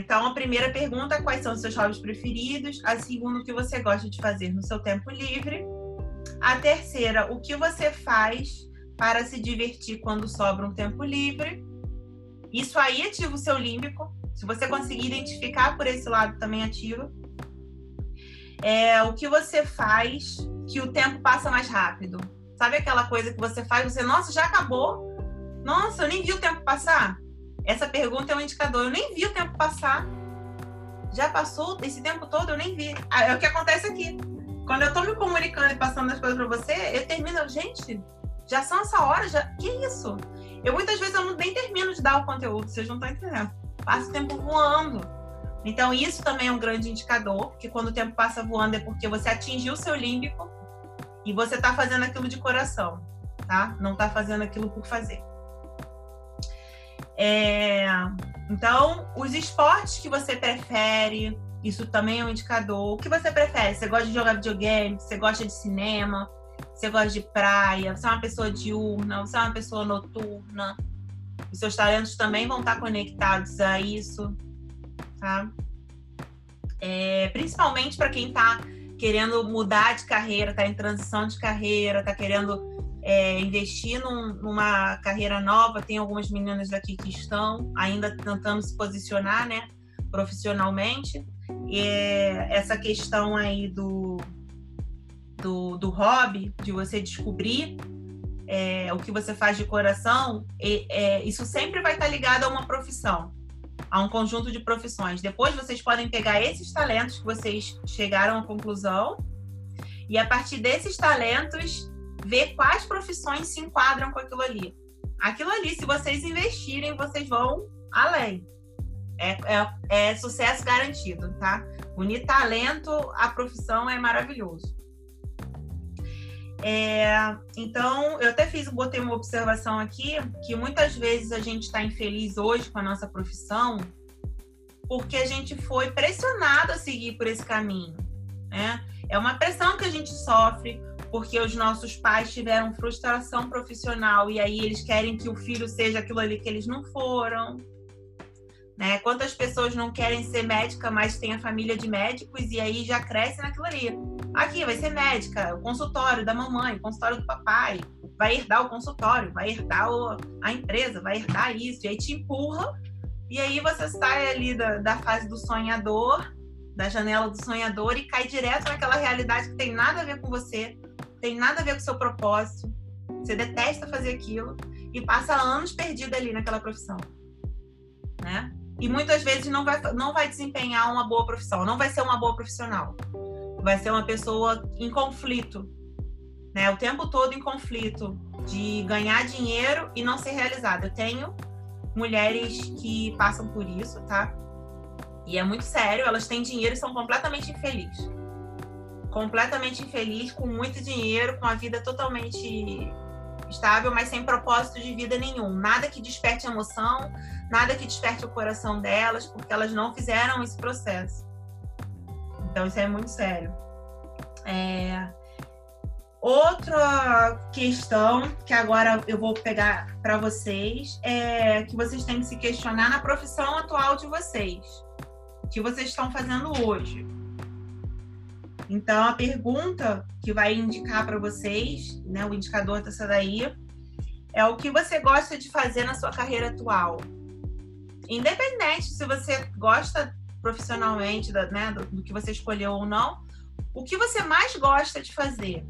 Então, a primeira pergunta é quais são os seus hobbies preferidos. A segunda, o que você gosta de fazer no seu tempo livre. A terceira, o que você faz para se divertir quando sobra um tempo livre. Isso aí ativa o seu límbico. Se você conseguir identificar por esse lado, também ativa. É, o que você faz que o tempo passa mais rápido. Sabe aquela coisa que você faz, você, nossa, já acabou? Nossa, eu nem vi o tempo passar. Essa pergunta é um indicador. Eu nem vi o tempo passar. Já passou esse tempo todo, eu nem vi. Ah, é o que acontece aqui. Quando eu tô me comunicando e passando as coisas para você, eu termino, gente, já são essa hora, já. Que isso? Eu muitas vezes eu nem termino de dar o conteúdo, vocês não estão entendendo. Passa o tempo voando. Então, isso também é um grande indicador, porque quando o tempo passa voando é porque você atingiu o seu límbico e você está fazendo aquilo de coração, tá? Não está fazendo aquilo por fazer. É... Então, os esportes que você prefere, isso também é um indicador. O que você prefere? Você gosta de jogar videogame? Você gosta de cinema? Você gosta de praia? Você é uma pessoa diurna? Você é uma pessoa noturna? Os seus talentos também vão estar conectados a isso, tá? É, principalmente para quem está querendo mudar de carreira, está em transição de carreira, está querendo é, investir num, numa carreira nova. Tem algumas meninas aqui que estão ainda tentando se posicionar, né, profissionalmente. E essa questão aí do, do, do hobby, de você descobrir é, o que você faz de coração, é, isso sempre vai estar ligado a uma profissão, a um conjunto de profissões. Depois vocês podem pegar esses talentos que vocês chegaram à conclusão e a partir desses talentos ver quais profissões se enquadram com aquilo ali. Aquilo ali, se vocês investirem, vocês vão além. É, é, é sucesso garantido, tá? Unir talento à profissão é maravilhoso. É, então, eu até fiz, botei uma observação aqui, que muitas vezes a gente está infeliz hoje com a nossa profissão, porque a gente foi pressionado a seguir por esse caminho, né? É uma pressão que a gente sofre, porque os nossos pais tiveram frustração profissional e aí eles querem que o filho seja aquilo ali que eles não foram. Né? Quantas pessoas não querem ser médica, mas tem a família de médicos e aí já cresce naquilo ali. Aqui vai ser médica, o consultório da mamãe, o consultório do papai, vai herdar o consultório, vai herdar o, a empresa, vai herdar isso, e aí te empurra, e aí você sai ali da, da fase do sonhador, da janela do sonhador e cai direto naquela realidade que tem nada a ver com você, tem nada a ver com o seu propósito, você detesta fazer aquilo e passa anos perdido ali naquela profissão, né? E muitas vezes não vai, não vai desempenhar uma boa profissão, não vai ser uma boa profissional. Vai ser uma pessoa em conflito, né? O tempo todo em conflito de ganhar dinheiro e não ser realizada. Eu tenho mulheres que passam por isso, tá? E é muito sério, elas têm dinheiro e são completamente infelizes completamente infeliz, com muito dinheiro, com a vida totalmente estável, mas sem propósito de vida nenhum. Nada que desperte emoção, nada que desperte o coração delas, porque elas não fizeram esse processo. Então, isso é muito sério. É... Outra questão que agora eu vou pegar para vocês é que vocês têm que se questionar na profissão atual de vocês. Que vocês estão fazendo hoje? Então, a pergunta que vai indicar para vocês, né, o indicador dessa daí, é o que você gosta de fazer na sua carreira atual. Independente se você gosta profissionalmente né, do, do, que você escolheu ou não, o que você mais gosta de fazer.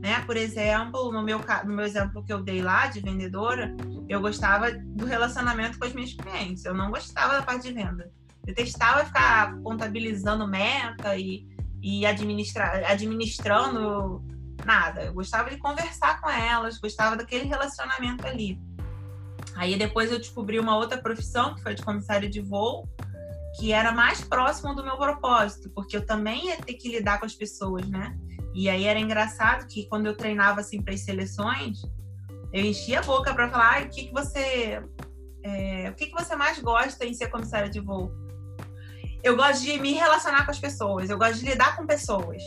Né? Por exemplo, no meu, no meu exemplo que eu dei lá de vendedora, eu gostava do relacionamento com as minhas clientes. Eu não gostava da parte de venda. Eu testava ficar contabilizando meta e e administrando nada. Eu gostava de conversar com elas, gostava daquele relacionamento ali. Aí depois eu descobri uma outra profissão, que foi de comissária de voo, que era mais próximo do meu propósito, porque eu também ia ter que lidar com as pessoas, né? E aí era engraçado que quando eu treinava assim para as seleções, eu enchia a boca para falar, ah, o que que você é, o que que você mais gosta em ser comissária de voo? Eu gosto de me relacionar com as pessoas, eu gosto de lidar com pessoas.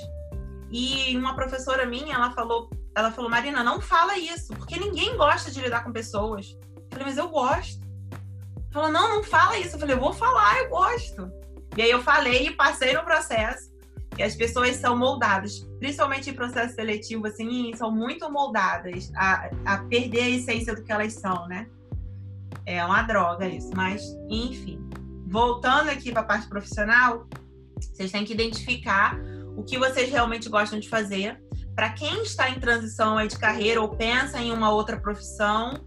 E uma professora minha, ela falou, ela falou, Marina, não fala isso, porque ninguém gosta de lidar com pessoas. Eu falei, mas eu gosto. Falou, não, não fala isso. Eu falei, eu vou falar, eu gosto. E aí eu falei e passei no processo. E as pessoas são moldadas, principalmente em processo seletivo, assim, são muito moldadas a, a perder a essência do que elas são, né? É uma droga isso, mas enfim. Voltando aqui para a parte profissional, vocês têm que identificar o que vocês realmente gostam de fazer. Para quem está em transição de carreira ou pensa em uma outra profissão,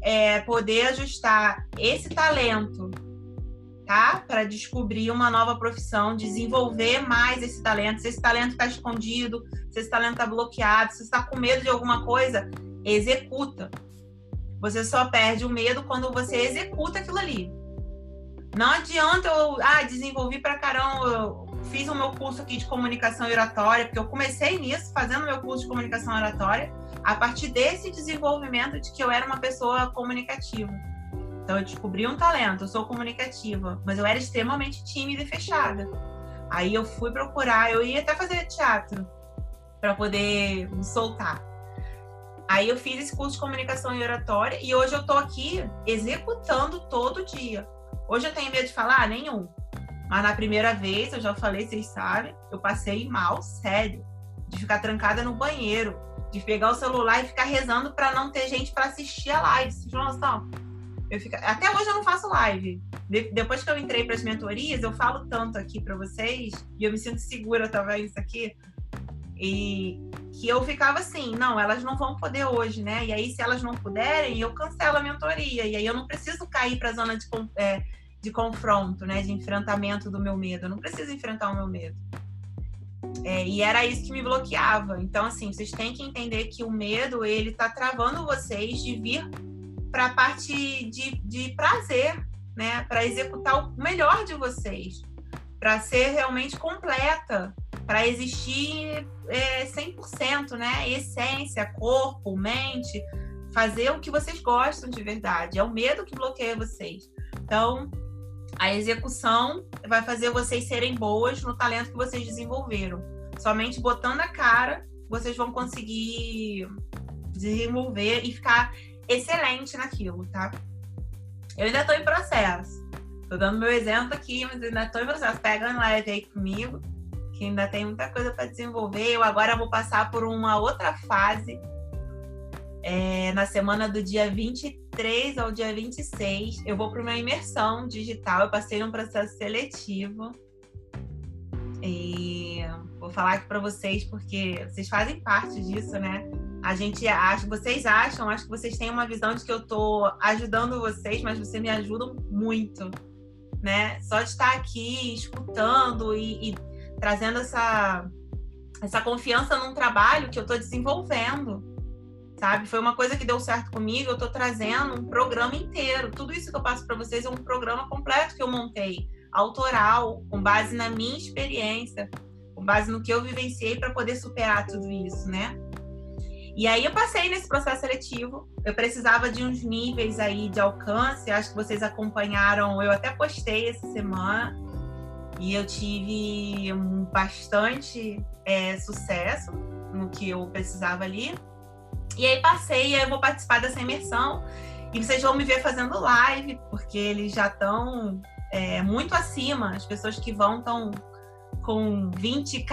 é poder ajustar esse talento tá? Para descobrir uma nova profissão, desenvolver mais esse talento. Se esse talento está escondido, se esse talento está bloqueado, se está com medo de alguma coisa, executa. Você só perde o medo quando você executa aquilo ali. Não adianta eu, ah, desenvolvi para caramba, eu fiz o meu curso aqui de comunicação oratória, porque eu comecei nisso, fazendo meu curso de comunicação oratória, a partir desse desenvolvimento de que eu era uma pessoa comunicativa. Então eu descobri um talento, eu sou comunicativa, mas eu era extremamente tímida e fechada. Aí eu fui procurar, eu ia até fazer teatro para poder me soltar. Aí eu fiz esse curso de comunicação e oratória e hoje eu tô aqui executando todo dia. Hoje eu tenho medo de falar? Nenhum. Mas na primeira vez, eu já falei, vocês sabem, eu passei mal, sério. De ficar trancada no banheiro, de pegar o celular e ficar rezando para não ter gente para assistir a live. Vocês não noção? Eu fico... Até hoje eu não faço live. De... Depois que eu entrei para as mentorias, eu falo tanto aqui para vocês e eu me sinto segura talvez isso aqui. E que eu ficava assim, não, elas não vão poder hoje, né? E aí, se elas não puderem, eu cancelo a mentoria. E aí eu não preciso cair para a zona de, é, de confronto, né? De enfrentamento do meu medo. Eu não preciso enfrentar o meu medo. É, e era isso que me bloqueava. Então, assim, vocês têm que entender que o medo, ele tá travando vocês de vir para a parte de, de prazer, né? Para executar o melhor de vocês, para ser realmente completa, para existir é, 100%, né? Essência, corpo, mente, fazer o que vocês gostam de verdade. É o medo que bloqueia vocês. Então, a execução vai fazer vocês serem boas no talento que vocês desenvolveram. Somente botando a cara, vocês vão conseguir desenvolver e ficar excelente naquilo, tá? Eu ainda estou em processo. Tô dando meu exemplo aqui, mas ainda estou em processo. Pega um leve aí comigo, que ainda tem muita coisa para desenvolver. Eu agora vou passar por uma outra fase. É, na semana do dia 23 ao dia 26, eu vou para uma imersão digital. Eu passei num processo seletivo. E vou falar aqui para vocês, porque vocês fazem parte disso, né? a gente acha, vocês acham, acho que vocês têm uma visão de que eu estou ajudando vocês, mas vocês me ajudam muito, né? Só de estar aqui escutando e, e trazendo essa, essa confiança num trabalho que eu estou desenvolvendo, sabe? Foi uma coisa que deu certo comigo, eu estou trazendo um programa inteiro. Tudo isso que eu passo para vocês é um programa completo que eu montei, autoral, com base na minha experiência, com base no que eu vivenciei para poder superar tudo isso, né? E aí eu passei nesse processo seletivo. Eu precisava de uns níveis aí de alcance. Acho que vocês acompanharam. Eu até postei essa semana. E eu tive um bastante é, sucesso no que eu precisava ali. E aí passei, e aí eu vou participar dessa imersão. E vocês vão me ver fazendo live, porque eles já estão é, muito acima. As pessoas que vão estão com 20k,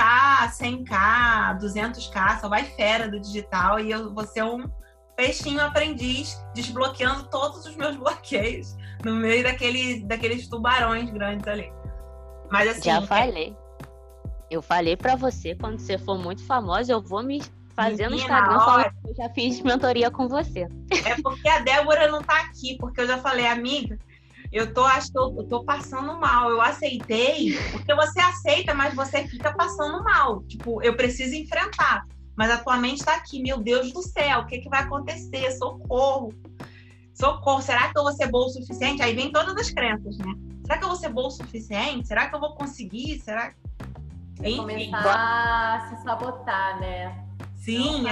100k, 200k, só vai fera do digital e eu vou ser um peixinho aprendiz desbloqueando todos os meus bloqueios no meio daquele, daqueles tubarões grandes ali. Mas assim. Já falei. Eu falei para você, quando você for muito famosa, eu vou me fazer no Instagram falando que eu já fiz mentoria com você. É porque a Débora não tá aqui, porque eu já falei, amiga, eu tô, acho eu, tô passando mal. Eu aceitei, porque você aceita, mas você fica passando mal. Tipo, eu preciso enfrentar. Mas a tua mente tá aqui, meu Deus do céu, o que, que vai acontecer? Socorro. Socorro, será que eu vou ser boa o suficiente? Aí vem todas as crenças, né? Será que eu vou ser boa o suficiente? Será que eu vou conseguir? Será Enfim, começar a se sabotar, né? Sim,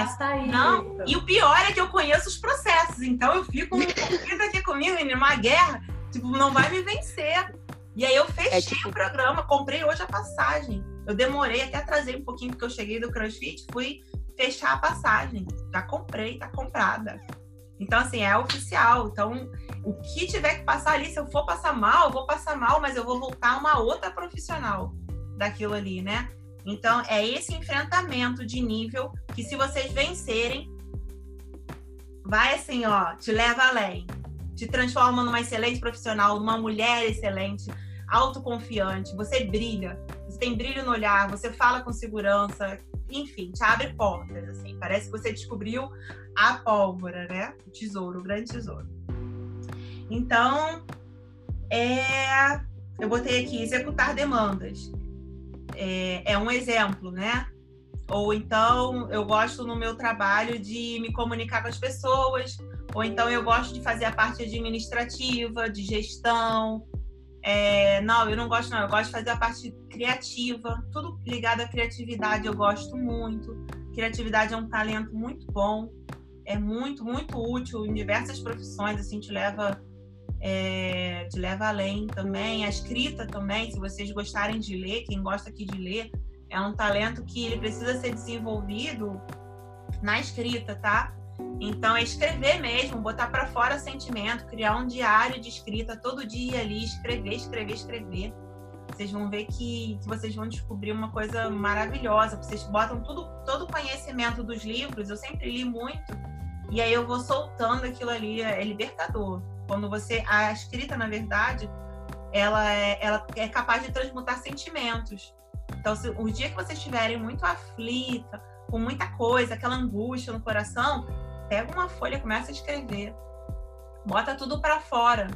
não, não. E o pior é que eu conheço os processos, então eu fico fica aqui comigo numa guerra. Tipo, não vai me vencer. E aí eu fechei é, tipo... o programa, comprei hoje a passagem. Eu demorei, até atrasei um pouquinho porque eu cheguei do CrossFit, fui fechar a passagem. Já comprei, tá comprada. Então, assim, é oficial. Então, o que tiver que passar ali, se eu for passar mal, eu vou passar mal, mas eu vou voltar uma outra profissional daquilo ali, né? Então, é esse enfrentamento de nível que, se vocês vencerem, vai assim, ó, te leva além. Te transforma numa excelente profissional, numa mulher excelente, autoconfiante. Você brilha, você tem brilho no olhar, você fala com segurança, enfim, te abre portas, assim. Parece que você descobriu a pólvora, né? O tesouro, o grande tesouro. Então, é... eu botei aqui executar demandas. É, é um exemplo, né? Ou então eu gosto no meu trabalho de me comunicar com as pessoas, ou então eu gosto de fazer a parte administrativa, de gestão. É, não, eu não gosto, não. Eu gosto de fazer a parte criativa, tudo ligado à criatividade, eu gosto muito. Criatividade é um talento muito bom, é muito, muito útil em diversas profissões, assim, te leva, é, te leva além também. A escrita também, se vocês gostarem de ler, quem gosta aqui de ler, é um talento que ele precisa ser desenvolvido na escrita, tá? Então é escrever mesmo, botar para fora sentimento, criar um diário de escrita todo dia ali, escrever, escrever, escrever. Vocês vão ver que, que vocês vão descobrir uma coisa maravilhosa. Vocês botam tudo, todo o conhecimento dos livros. Eu sempre li muito e aí eu vou soltando aquilo ali. É libertador. Quando você a escrita, na verdade, ela é, ela é capaz de transmutar sentimentos. Então, se, o dia que vocês estiverem muito aflita, com muita coisa, aquela angústia no coração, pega uma folha, começa a escrever. Bota tudo para fora.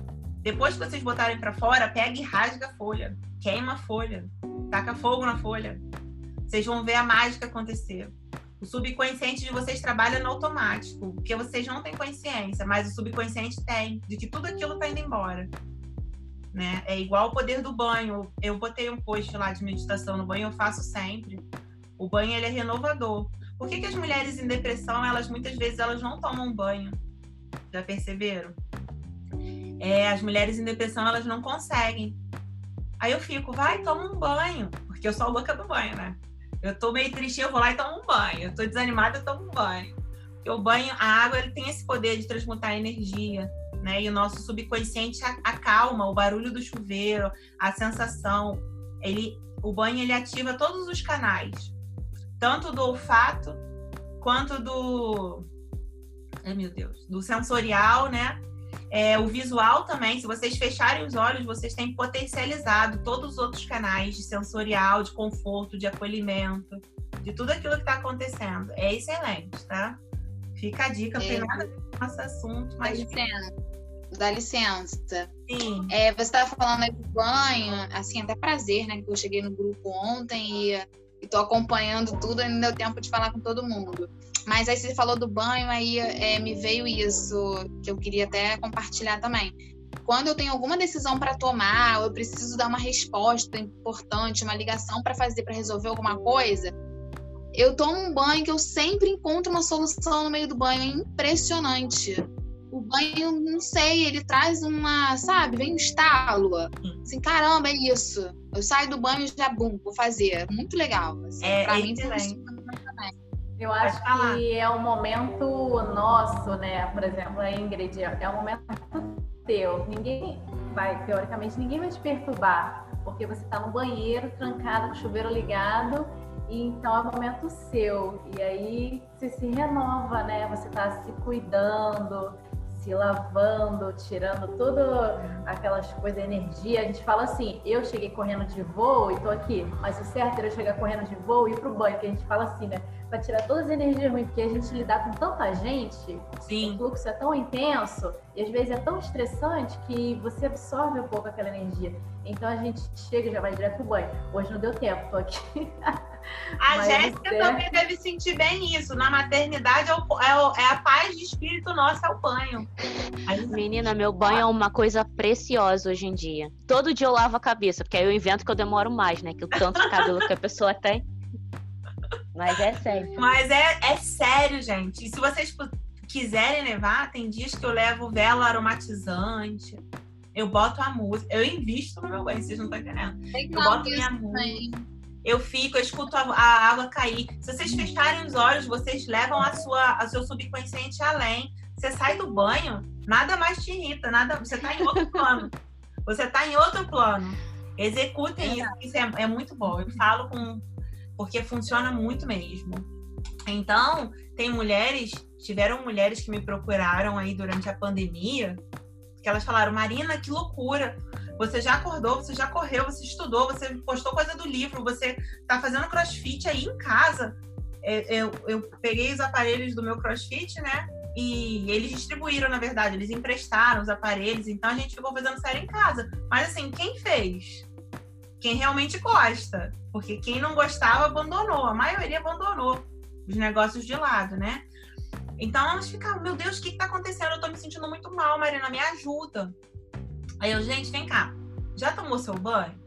Depois que vocês botarem para fora, pega e rasga a folha. Queima a folha. Taca fogo na folha. Vocês vão ver a mágica acontecer. O subconsciente de vocês trabalha no automático, porque vocês não têm consciência, mas o subconsciente tem, de que tudo aquilo está indo embora né? É igual o poder do banho. Eu botei um post lá de meditação no banho, eu faço sempre. O banho ele é renovador. Por que, que as mulheres em depressão, elas muitas vezes elas não tomam banho? Já perceberam? É, as mulheres em depressão elas não conseguem. Aí eu fico, vai, toma um banho, porque eu sou a louca do banho, né? Eu tô meio triste, eu vou lá e tomo um banho. Eu tô desanimada, eu tomo um banho. Porque o banho, a água, ele tem esse poder de transmutar energia né? E o nosso subconsciente acalma o barulho do chuveiro, a sensação. Ele, o banho ele ativa todos os canais, tanto do olfato quanto do, ai meu Deus, do sensorial, né? É, o visual também, se vocês fecharem os olhos, vocês têm potencializado todos os outros canais de sensorial, de conforto, de acolhimento, de tudo aquilo que está acontecendo. É excelente, tá? Fica a dica, não tem é. nada a ver com o nosso assunto, mas. Dá licença. Sim. É, você estava falando aí do banho, assim, até prazer, né? Que eu cheguei no grupo ontem e, estou acompanhando tudo, e não deu tempo de falar com todo mundo. Mas aí você falou do banho, aí é, me veio isso que eu queria até compartilhar também. Quando eu tenho alguma decisão para tomar, ou eu preciso dar uma resposta importante, uma ligação para fazer, para resolver alguma coisa, eu tomo um banho que eu sempre encontro uma solução no meio do banho. É impressionante o banho, não sei, ele traz uma, sabe, vem um estalo. Assim, caramba, é isso. Eu saio do banho e já, bum, vou fazer. Muito legal. Assim, é, pra mim, também. Eu acho que é um momento nosso, né? Por exemplo, a Ingrid, é um momento teu. Ninguém vai, teoricamente, ninguém vai te perturbar, porque você está no banheiro, trancado, com o chuveiro ligado, e então é um momento seu. E aí você se renova, né? Você está se cuidando, se lavando, tirando todas aquelas coisas, energia. A gente fala assim, eu cheguei correndo de voo e tô aqui, mas o certo era eu chegar correndo de voo e ir pro banho, que a gente fala assim, né? Pra tirar todas as energias ruins, porque a gente lidar com tanta gente, Sim. o fluxo é tão intenso e às vezes é tão estressante que você absorve um pouco aquela energia. Então a gente chega e já vai direto pro banho. Hoje não deu tempo, tô aqui. A Jéssica também deve sentir bem isso. Na maternidade é, o, é, o, é, a paz de espírito nossa, é o banho. Menina, meu banho é uma coisa preciosa hoje em dia. Todo dia eu lavo a cabeça, porque aí eu invento que eu demoro mais, né? Que o tanto de cabelo que a pessoa tem. Mas é sério. Mas é, é sério, gente. E se vocês quiserem levar, tem dias que eu levo vela aromatizante. Eu boto a música. Eu invisto no meu banho, vocês não estão entendendo. Eu boto minha música. Eu fico, eu escuto a, a, água cair. Se vocês fecharem os olhos, vocês levam a sua, a seu subconsciente além. Você sai do banho, nada mais te irrita, nada, você está em outro plano. Você está em outro plano. Executem isso, isso é, é muito bom. Eu falo com porque funciona muito mesmo. Então, tem mulheres, tiveram mulheres que me procuraram aí durante a pandemia, que elas falaram: Marina, que loucura! Você já acordou, você já correu, você estudou, você postou coisa do livro, você tá fazendo crossfit aí em casa. É, eu, eu peguei os aparelhos do meu crossfit, né? E eles distribuíram, na verdade, eles emprestaram os aparelhos, então a gente ficou fazendo série em casa. Mas assim, quem fez? Quem realmente gosta. Porque quem não gostava abandonou, a maioria abandonou os negócios de lado, né? Então elas ficavam, meu Deus, o que, que tá acontecendo? Eu tô me sentindo muito mal, Marina, me ajuda. Aí eu, gente, vem cá, já tomou seu banho?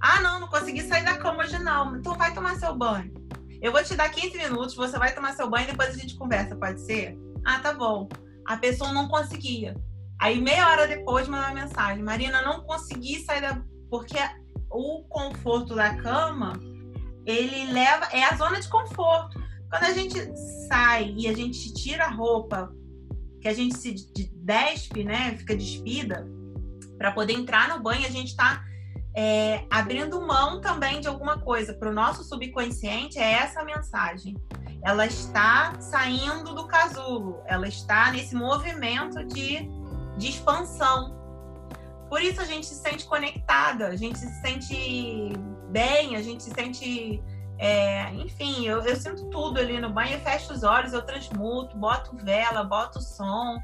Ah, não, não consegui sair da cama hoje não. Então vai tomar seu banho. Eu vou te dar 15 minutos, você vai tomar seu banho e depois a gente conversa, pode ser? Ah, tá bom. A pessoa não conseguia. Aí meia hora depois manda uma mensagem, Marina, não consegui sair da porque o conforto da cama, ele leva é a zona de conforto. Quando a gente sai e a gente tira a roupa, que a gente se despe, né, fica despida, para poder entrar no banho, a gente está é, abrindo mão também de alguma coisa. Para o nosso subconsciente, é essa mensagem. Ela está saindo do casulo, ela está nesse movimento de, de expansão. Por isso a gente se sente conectada, a gente se sente bem, a gente se sente. É, enfim, eu, eu sinto tudo ali no banho, eu fecho os olhos, eu transmuto, boto vela, boto som.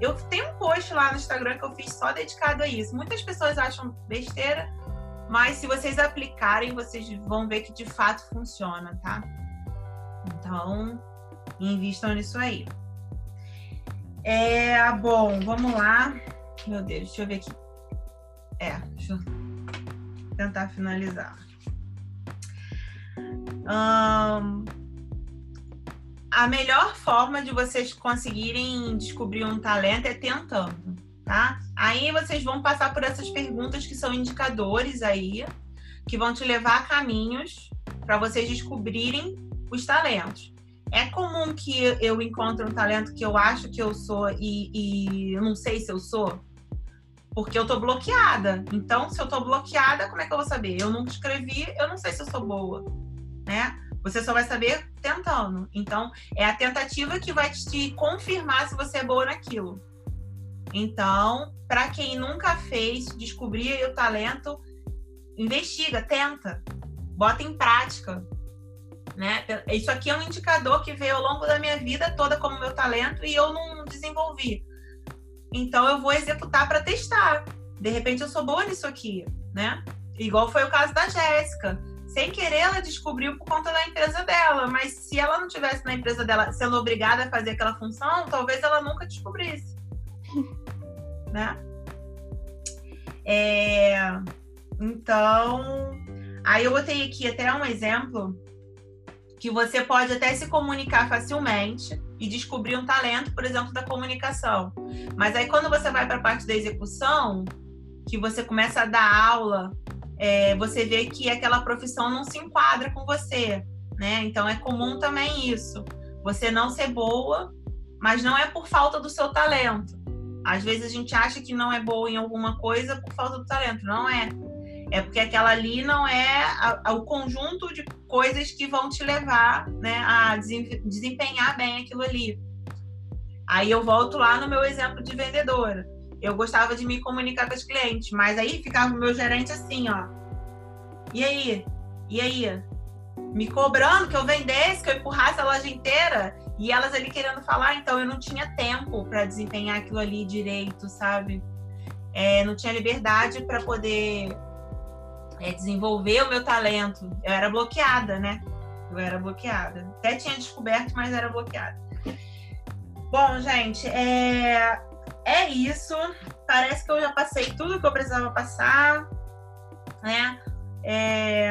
Eu tenho um post lá no Instagram que eu fiz só dedicado a isso. Muitas pessoas acham besteira, mas se vocês aplicarem, vocês vão ver que de fato funciona, tá? Então, invistam nisso aí. É, bom, vamos lá. Meu Deus, deixa eu ver aqui. É, deixa eu tentar finalizar. A melhor forma de vocês conseguirem descobrir um talento é tentando, tá? Aí vocês vão passar por essas perguntas que são indicadores aí, que vão te levar a caminhos para vocês descobrirem os talentos. É comum que eu encontre um talento que eu acho que eu sou e, e não sei se eu sou, porque eu tô bloqueada. Então, se eu tô bloqueada, como é que eu vou saber? Eu nunca escrevi, eu não sei se eu sou boa, né? Você só vai saber tentando. Então, é a tentativa que vai te confirmar se você é boa naquilo. Então, para quem nunca fez, descobrir o talento, investiga, tenta, bota em prática. Né? Isso aqui é um indicador que veio ao longo da minha vida toda como meu talento e eu não desenvolvi. Então eu vou executar para testar. De repente eu sou boa nisso aqui, né? Igual foi o caso da Jéssica sem querer, ela descobriu por conta da empresa dela. Mas se ela não tivesse na empresa dela sendo obrigada a fazer aquela função, talvez ela nunca descobrisse. né? É... Então, aí eu botei aqui até um exemplo que você pode até se comunicar facilmente e descobrir um talento, por exemplo, da comunicação. Mas aí quando você vai para a parte da execução, que você começa a dar aula é, você vê que aquela profissão não se enquadra com você, né? Então é comum também isso. Você não ser boa, mas não é por falta do seu talento. Às vezes a gente acha que não é boa em alguma coisa por falta do talento. Não é. É porque aquela ali não é a, a, o conjunto de coisas que vão te levar né, a desempenhar bem aquilo ali. Aí eu volto lá no meu exemplo de vendedora eu gostava de me comunicar com os clientes, mas aí ficava o meu gerente assim, ó. E aí? E aí? Me cobrando que eu vendesse, que eu empurrasse a loja inteira e elas ali querendo falar, então eu não tinha tempo para desempenhar aquilo ali direito, sabe? É, não tinha liberdade para poder é, desenvolver o meu talento. Eu era bloqueada, né? Eu era bloqueada. Até tinha descoberto, mas era bloqueada. Bom, gente, é é isso. Parece que eu já passei tudo que eu precisava passar, né? É...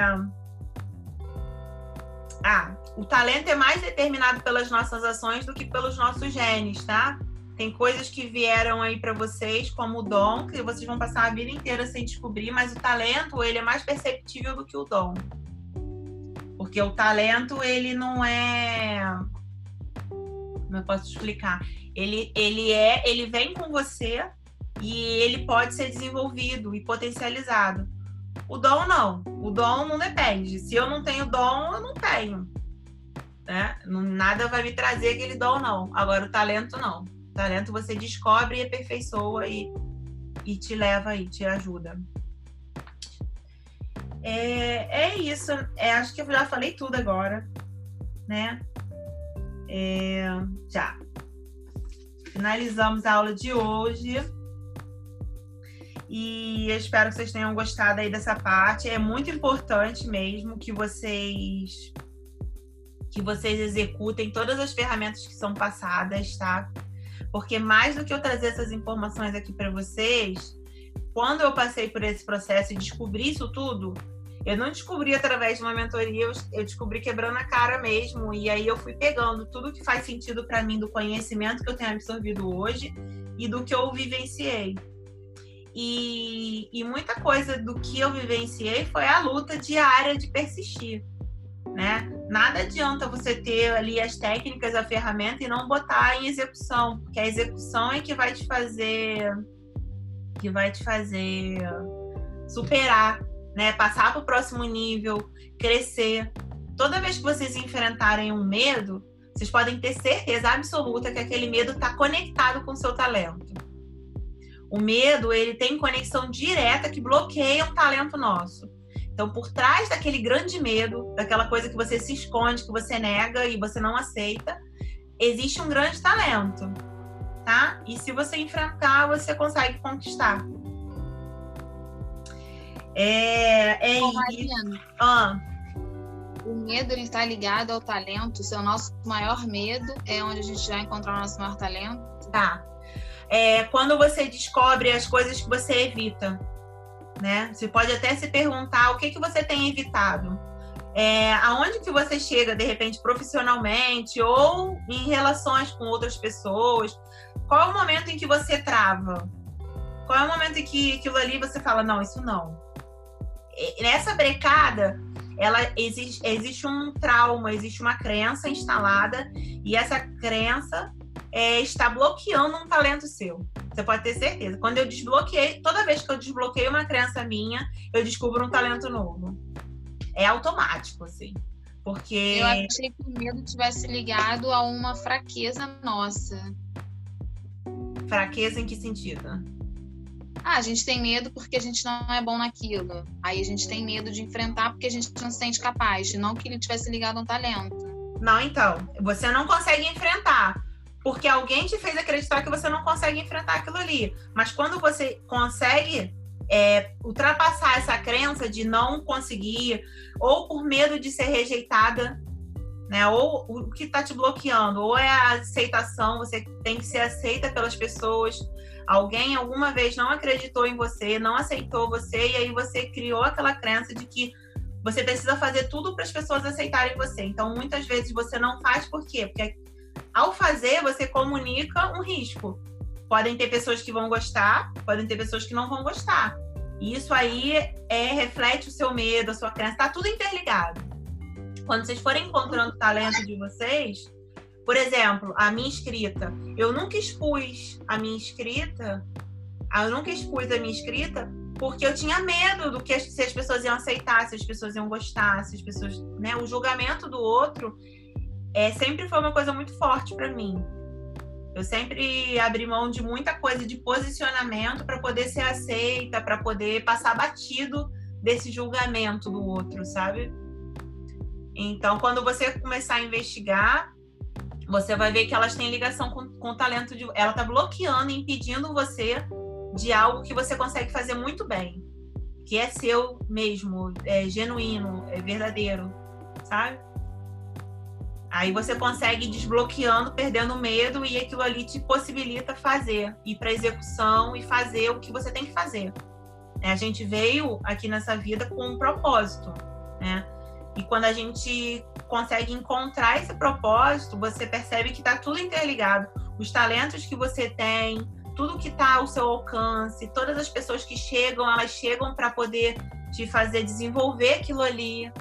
Ah, o talento é mais determinado pelas nossas ações do que pelos nossos genes, tá? Tem coisas que vieram aí para vocês, como o dom, que vocês vão passar a vida inteira sem descobrir, mas o talento, ele é mais perceptível do que o dom. Porque o talento, ele não é. Como eu posso explicar? Ele, ele é, ele vem com você e ele pode ser desenvolvido e potencializado. O dom não. O dom não depende. Se eu não tenho dom, eu não tenho. Né? Nada vai me trazer aquele dom, não. Agora, o talento, não. O talento você descobre e aperfeiçoa e, e te leva e te ajuda. É, é isso. É, acho que eu já falei tudo agora, né? É, já. Finalizamos a aula de hoje. E eu espero que vocês tenham gostado aí dessa parte. É muito importante mesmo que vocês que vocês executem todas as ferramentas que são passadas, tá? Porque mais do que eu trazer essas informações aqui para vocês, quando eu passei por esse processo e descobri isso tudo, eu não descobri através de uma mentoria, eu descobri quebrando a cara mesmo. E aí eu fui pegando tudo que faz sentido para mim do conhecimento que eu tenho absorvido hoje e do que eu vivenciei. E, e muita coisa do que eu vivenciei foi a luta diária de persistir. Né? Nada adianta você ter ali as técnicas, a ferramenta e não botar em execução, porque a execução é que vai te fazer que vai te fazer superar, né? Passar para o próximo nível, crescer. Toda vez que vocês enfrentarem um medo, vocês podem ter certeza absoluta que aquele medo está conectado com o seu talento. O medo, ele tem conexão direta que bloqueia um talento nosso. Então, por trás daquele grande medo, daquela coisa que você se esconde, que você nega e você não aceita, existe um grande talento, tá? E se você enfrentar, você consegue conquistar. É, é isso. Ah. O medo ele está ligado ao talento. O seu nosso maior medo é onde a gente vai encontrar o nosso maior talento. Tá é, quando você descobre as coisas que você evita, né? Você pode até se perguntar o que, que você tem evitado. É, aonde que você chega, de repente, profissionalmente ou em relações com outras pessoas? Qual é o momento em que você trava? Qual é o momento em que aquilo ali você fala, não, isso não. Nessa brecada, ela existe, existe um trauma, existe uma crença instalada e essa crença é, está bloqueando um talento seu. Você pode ter certeza. Quando eu desbloqueei, toda vez que eu desbloqueio uma crença minha, eu descubro um talento novo. É automático, assim. Porque. Eu achei que o medo tivesse ligado a uma fraqueza nossa. Fraqueza em que sentido? Ah, a gente tem medo porque a gente não é bom naquilo. Aí a gente tem medo de enfrentar porque a gente não se sente capaz. Não que ele tivesse ligado a um talento. Não, então. Você não consegue enfrentar porque alguém te fez acreditar que você não consegue enfrentar aquilo ali. Mas quando você consegue é, ultrapassar essa crença de não conseguir, ou por medo de ser rejeitada, né? Ou o que está te bloqueando, ou é a aceitação, você tem que ser aceita pelas pessoas. Alguém alguma vez não acreditou em você, não aceitou você, e aí você criou aquela crença de que você precisa fazer tudo para as pessoas aceitarem você. Então, muitas vezes você não faz por quê? Porque ao fazer, você comunica um risco. Podem ter pessoas que vão gostar, podem ter pessoas que não vão gostar. E isso aí é, reflete o seu medo, a sua crença, está tudo interligado. Quando vocês forem encontrando o talento de vocês, por exemplo, a minha escrita, eu nunca expus a minha escrita, eu nunca expus a minha escrita porque eu tinha medo do que se as pessoas iam aceitar, se as pessoas iam gostar, se as pessoas, né, o julgamento do outro é, sempre foi uma coisa muito forte para mim. Eu sempre abri mão de muita coisa de posicionamento para poder ser aceita, para poder passar batido desse julgamento do outro, sabe? Então, quando você começar a investigar, você vai ver que elas têm ligação com, com o talento de. Ela está bloqueando, impedindo você de algo que você consegue fazer muito bem, que é seu mesmo, é genuíno, é verdadeiro, sabe? Aí você consegue desbloqueando, perdendo medo e aquilo ali te possibilita fazer, ir para execução e fazer o que você tem que fazer. É, a gente veio aqui nessa vida com um propósito, né? E quando a gente consegue encontrar esse propósito, você percebe que está tudo interligado. Os talentos que você tem, tudo que está ao seu alcance, todas as pessoas que chegam, elas chegam para poder te fazer desenvolver aquilo ali,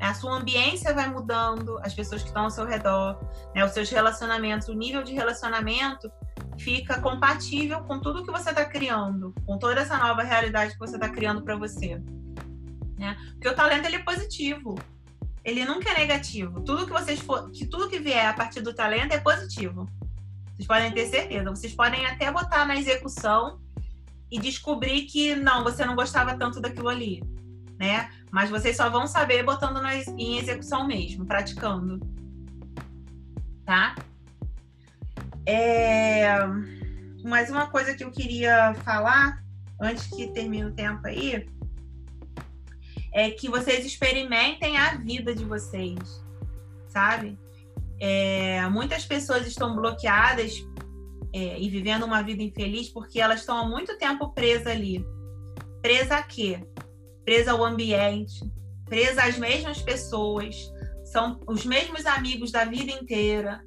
A sua ambiência vai mudando, as pessoas que estão ao seu redor, né? os seus relacionamentos, o nível de relacionamento fica compatível com tudo que você está criando, com toda essa nova realidade que você está criando para você. Né? Porque o talento ele é positivo, ele nunca é negativo. Tudo que vocês for, que tudo que vier a partir do talento é positivo. Vocês podem ter certeza. Vocês podem até botar na execução e descobrir que não, você não gostava tanto daquilo ali, né? Mas vocês só vão saber botando na, em execução mesmo, praticando. Tá? É... Mais uma coisa que eu queria falar, antes que termine o tempo aí, é que vocês experimentem a vida de vocês, sabe? É, muitas pessoas estão bloqueadas é, e vivendo uma vida infeliz porque elas estão há muito tempo presas ali. Presa a quê? Presa ao ambiente, presa às mesmas pessoas, são os mesmos amigos da vida inteira,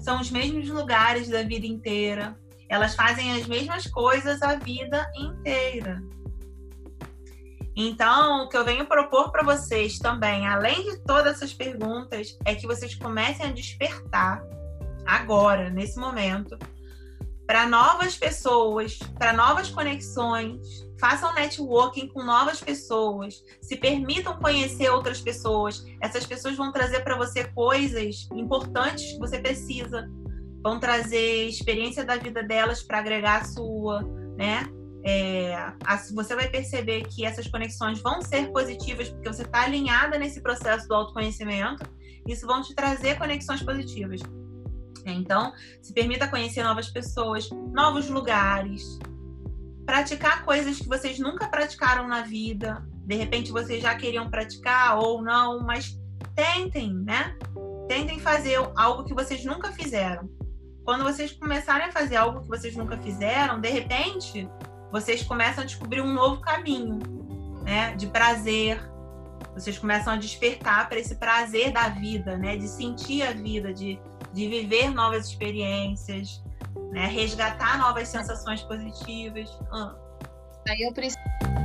são os mesmos lugares da vida inteira. Elas fazem as mesmas coisas a vida inteira. Então, o que eu venho propor para vocês também, além de todas essas perguntas, é que vocês comecem a despertar agora, nesse momento, para novas pessoas, para novas conexões, façam networking com novas pessoas, se permitam conhecer outras pessoas. Essas pessoas vão trazer para você coisas importantes que você precisa, vão trazer experiência da vida delas para agregar a sua, né? É, você vai perceber que essas conexões vão ser positivas porque você está alinhada nesse processo do autoconhecimento. Isso vão te trazer conexões positivas. Então, se permita conhecer novas pessoas, novos lugares, praticar coisas que vocês nunca praticaram na vida. De repente vocês já queriam praticar ou não, mas tentem, né? Tentem fazer algo que vocês nunca fizeram. Quando vocês começarem a fazer algo que vocês nunca fizeram, de repente vocês começam a descobrir um novo caminho, né, de prazer. Vocês começam a despertar para esse prazer da vida, né, de sentir a vida, de, de viver novas experiências, né, resgatar novas sensações positivas. Ah. Aí eu preciso